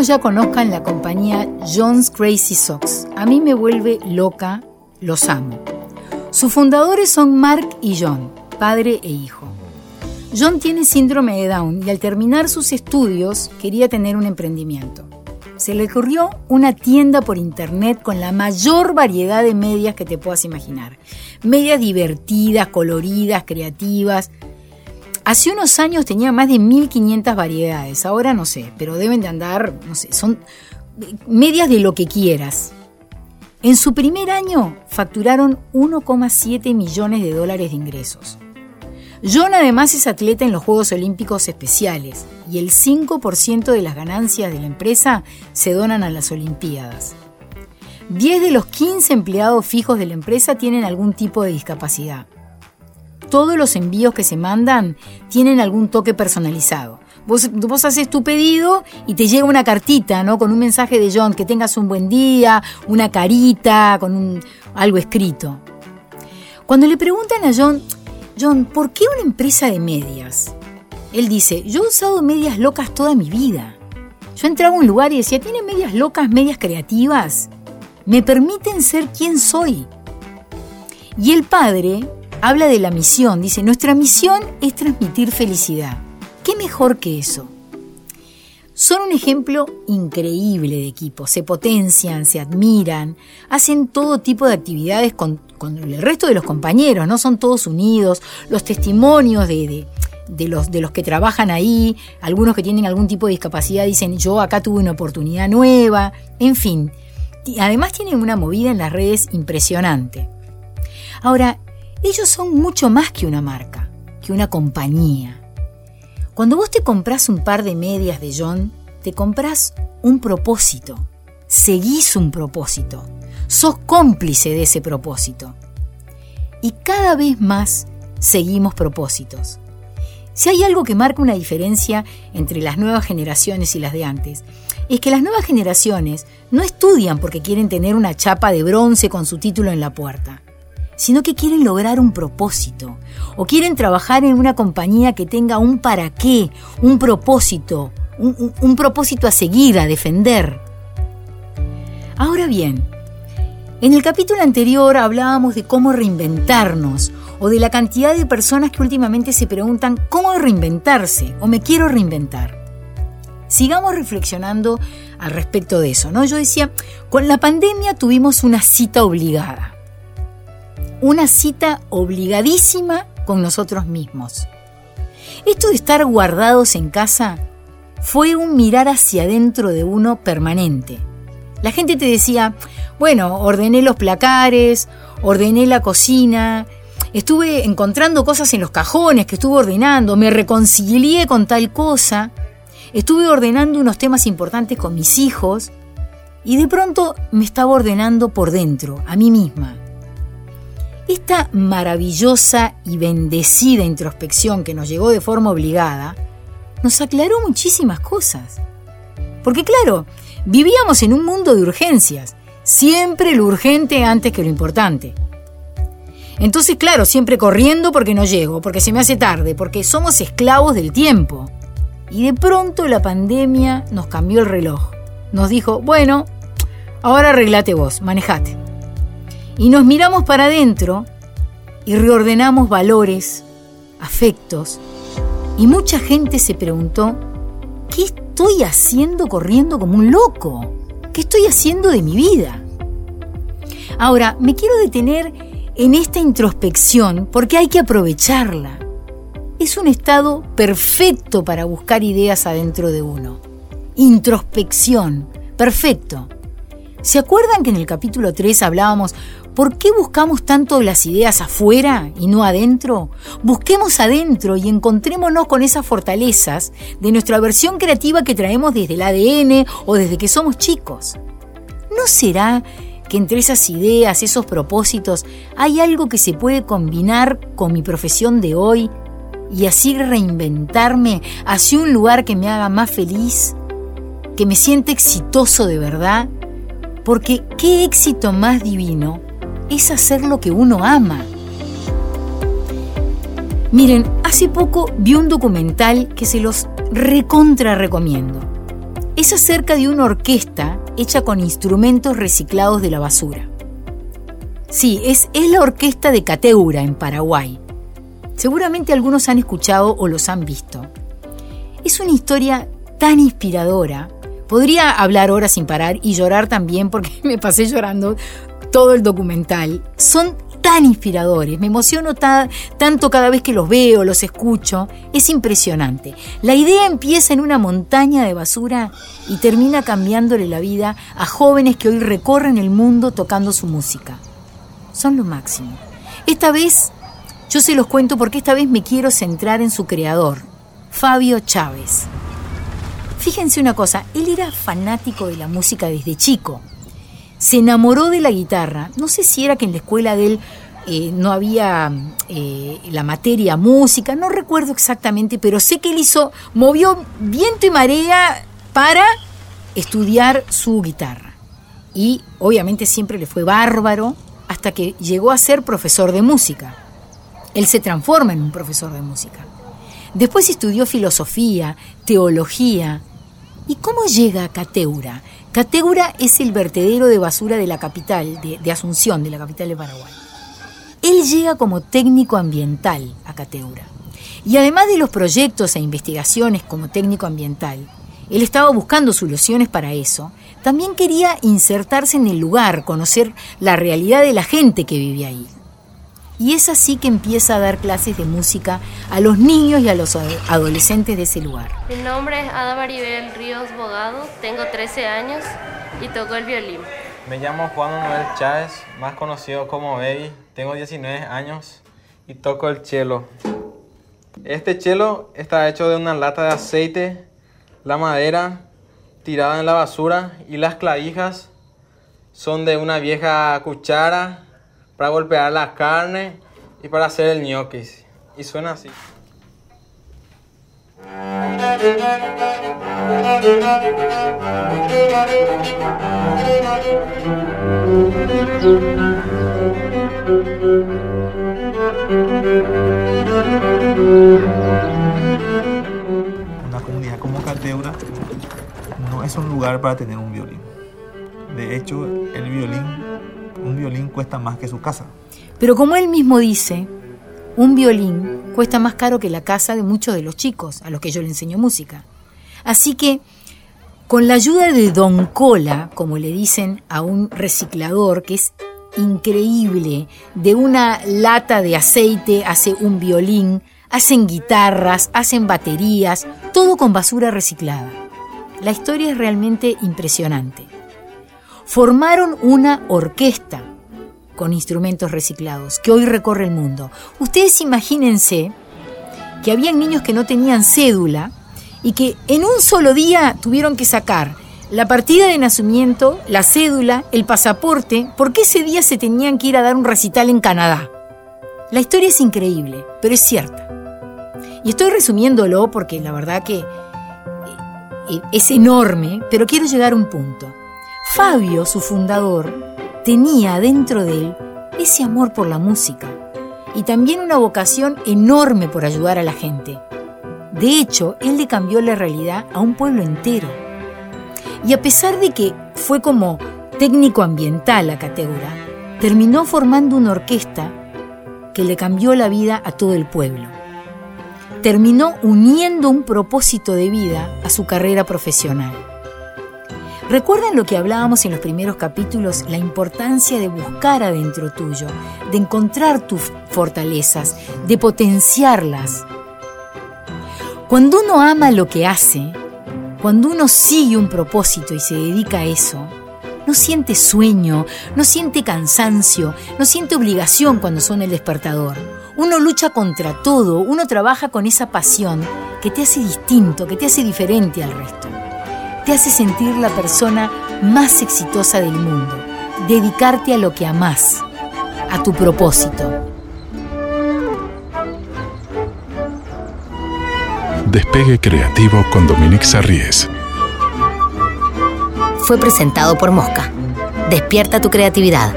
Ya conozcan la compañía John's Crazy Socks. A mí me vuelve loca, los amo. Sus fundadores son Mark y John, padre e hijo. John tiene síndrome de Down y al terminar sus estudios quería tener un emprendimiento. Se le ocurrió una tienda por internet con la mayor variedad de medias que te puedas imaginar. Medias divertidas, coloridas, creativas, Hace unos años tenía más de 1500 variedades, ahora no sé, pero deben de andar, no sé, son medias de lo que quieras. En su primer año facturaron 1,7 millones de dólares de ingresos. John además es atleta en los Juegos Olímpicos Especiales y el 5% de las ganancias de la empresa se donan a las Olimpiadas. 10 de los 15 empleados fijos de la empresa tienen algún tipo de discapacidad todos los envíos que se mandan tienen algún toque personalizado. Vos, haces tu pedido y te llega una cartita, ¿no? Con un mensaje de John, que tengas un buen día, una carita, con algo escrito. Cuando le preguntan a John, John, ¿por qué una empresa de medias? Él dice, yo he usado medias locas toda mi vida. Yo entraba a un lugar y decía, ¿tiene medias locas, medias creativas? Me permiten ser quien soy. Y el padre habla de la misión, dice, nuestra misión es transmitir felicidad. ¿Qué mejor que eso? Son un ejemplo increíble de equipo, se potencian, se admiran, hacen todo tipo de actividades con, el resto de los compañeros, ¿no? Son todos unidos, los testimonios de, de, los, de los que trabajan ahí, algunos que tienen algún tipo de discapacidad dicen yo acá tuve una oportunidad nueva, en fin. Además tienen una movida en las redes impresionante. Ahora, ellos son mucho más que una marca, que una compañía. Cuando vos te compras un par de medias de John, te compras un propósito, seguís un propósito, sos cómplice de ese propósito. Y cada vez más seguimos propósitos. Si hay algo que marca una diferencia entre las nuevas generaciones y las de antes, es que las nuevas generaciones no estudian porque quieren tener una chapa de bronce con su título en la puerta sino que quieren lograr un propósito o quieren trabajar en una compañía que tenga un para qué, un propósito, un, propósito a seguir, a defender. Ahora bien, en el capítulo anterior hablábamos de cómo reinventarnos o de la cantidad de personas que últimamente se preguntan cómo reinventarse o me quiero reinventar. Sigamos reflexionando al respecto de eso, ¿no? Yo decía, con la pandemia tuvimos una cita obligada una cita obligadísima con nosotros mismos. Esto de estar guardados en casa fue un mirar hacia adentro de uno permanente. La gente te decía, bueno, ordené los placares, ordené la cocina, estuve encontrando cosas en los cajones que estuve ordenando, me reconcilié con tal cosa, estuve ordenando unos temas importantes con mis hijos y de pronto me estaba ordenando por dentro, a mí misma. Esta maravillosa y bendecida introspección que nos llegó de forma obligada nos aclaró muchísimas cosas. Porque claro, vivíamos en un mundo de urgencias, siempre lo urgente antes que lo importante. Entonces, claro, siempre corriendo porque no llego, porque se me hace tarde, porque somos esclavos del tiempo. Y de pronto la pandemia nos cambió el reloj. Nos dijo, bueno, ahora arreglate vos, manejate. Y nos miramos para adentro y reordenamos valores, afectos. Y mucha gente se preguntó, ¿qué estoy haciendo corriendo como un loco? ¿Qué estoy haciendo de mi vida? Ahora, me quiero detener en esta introspección porque hay que aprovecharla. Es un estado perfecto para buscar ideas adentro de uno. Introspección, perfecto. ¿Se acuerdan que en el capítulo 3 hablábamos ¿Por qué buscamos tanto las ideas afuera y no adentro? Busquemos adentro y encontrémonos con esas fortalezas de nuestra versión creativa que traemos desde el ADN o desde que somos chicos. ¿No será que entre esas ideas, esos propósitos, hay algo que se puede combinar con mi profesión de hoy y así reinventarme hacia un lugar que me haga más feliz, que me siente exitoso de verdad? Porque qué éxito más divino es hacer lo que uno ama. Miren, hace poco vi un documental que se los recontra recomiendo. Es acerca de una orquesta hecha con instrumentos reciclados de la basura. Sí, es, es la orquesta de Cateura en Paraguay. Seguramente algunos han escuchado o los han visto. Es una historia tan inspiradora. Podría hablar horas sin parar y llorar también porque me pasé llorando todo el documental. Son tan inspiradores, me emociono tanto cada vez que los veo, los escucho, es impresionante. La idea empieza en una montaña de basura y termina cambiándole la vida a jóvenes que hoy recorren el mundo tocando su música. Son lo máximo. Esta vez, yo se los cuento porque esta vez me quiero centrar en su creador, Fabio Chávez. Fíjense una cosa, él era fanático de la música desde chico se enamoró de la guitarra. No sé si era que en la escuela de él eh, no había eh, la materia música, no recuerdo exactamente, pero sé que él hizo, movió viento y marea para estudiar su guitarra. Y obviamente siempre le fue bárbaro hasta que llegó a ser profesor de música. Él se transforma en un profesor de música. Después estudió filosofía, teología. ¿Y cómo llega a Cateura? Cateura es el vertedero de basura de la capital, de, Asunción, de la capital de Paraguay. Él llega como técnico ambiental a Cateura. Y además de los proyectos e investigaciones como técnico ambiental, él estaba buscando soluciones para eso, también quería insertarse en el lugar, conocer la realidad de la gente que vive ahí. Y es así que empieza a dar clases de música a los niños y a los adolescentes de ese lugar. Mi nombre es Ada Maribel Ríos Bogado, tengo 13 años y toco el violín. Me llamo Juan Manuel Chávez, más conocido como Baby, tengo 19 años y toco el cello. Este cello está hecho de una lata de aceite, la madera tirada en la basura y las clavijas son de una vieja cuchara para golpear la carne y para hacer el gnocchi. Y suena así. Una comunidad como Cateura no es un lugar para tener un violín. De hecho, el violín un violín cuesta más que su casa. Pero como él mismo dice, un violín cuesta más caro que la casa de muchos de los chicos a los que yo le enseño música. Así que, con la ayuda de Don Cola, como le dicen a un reciclador que es increíble, de una lata de aceite hace un violín, hacen guitarras, hacen baterías, todo con basura reciclada. La historia es realmente impresionante formaron una orquesta con instrumentos reciclados que hoy recorre el mundo. Ustedes imagínense que habían niños que no tenían cédula y que en un solo día tuvieron que sacar la partida de nacimiento, la cédula, el pasaporte, porque ese día se tenían que ir a dar un recital en Canadá. La historia es increíble, pero es cierta. Y estoy resumiéndolo porque la verdad que eh, es enorme, pero quiero llegar a un punto. Fabio, su fundador, tenía dentro de él ese amor por la música y también una vocación enorme por ayudar a la gente. De hecho, él le cambió la realidad a un pueblo entero. Y a pesar de que fue como técnico ambiental a Cateura, terminó formando una orquesta que le cambió la vida a todo el pueblo. terminó uniendo un propósito de vida a su carrera profesional. ¿Recuerdan lo que hablábamos en los primeros capítulos? La importancia de buscar adentro tuyo, de encontrar tus fortalezas, de potenciarlas. Cuando uno ama lo que hace, cuando uno sigue un propósito y se dedica a eso, no siente sueño, no siente cansancio, no siente obligación cuando suena el despertador. Uno lucha contra todo, uno trabaja con esa pasión que te hace distinto, que te hace diferente al resto te hace sentir la persona más exitosa del mundo. Dedicarte a lo que amás, a tu propósito. Despegue Creativo con Dominique Sarries. Fue presentado por Mosca. Despierta tu creatividad.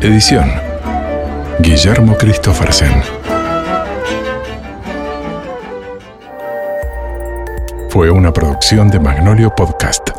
Edición. Guillermo Christophersen. Fue una producción de Magnolio Podcast.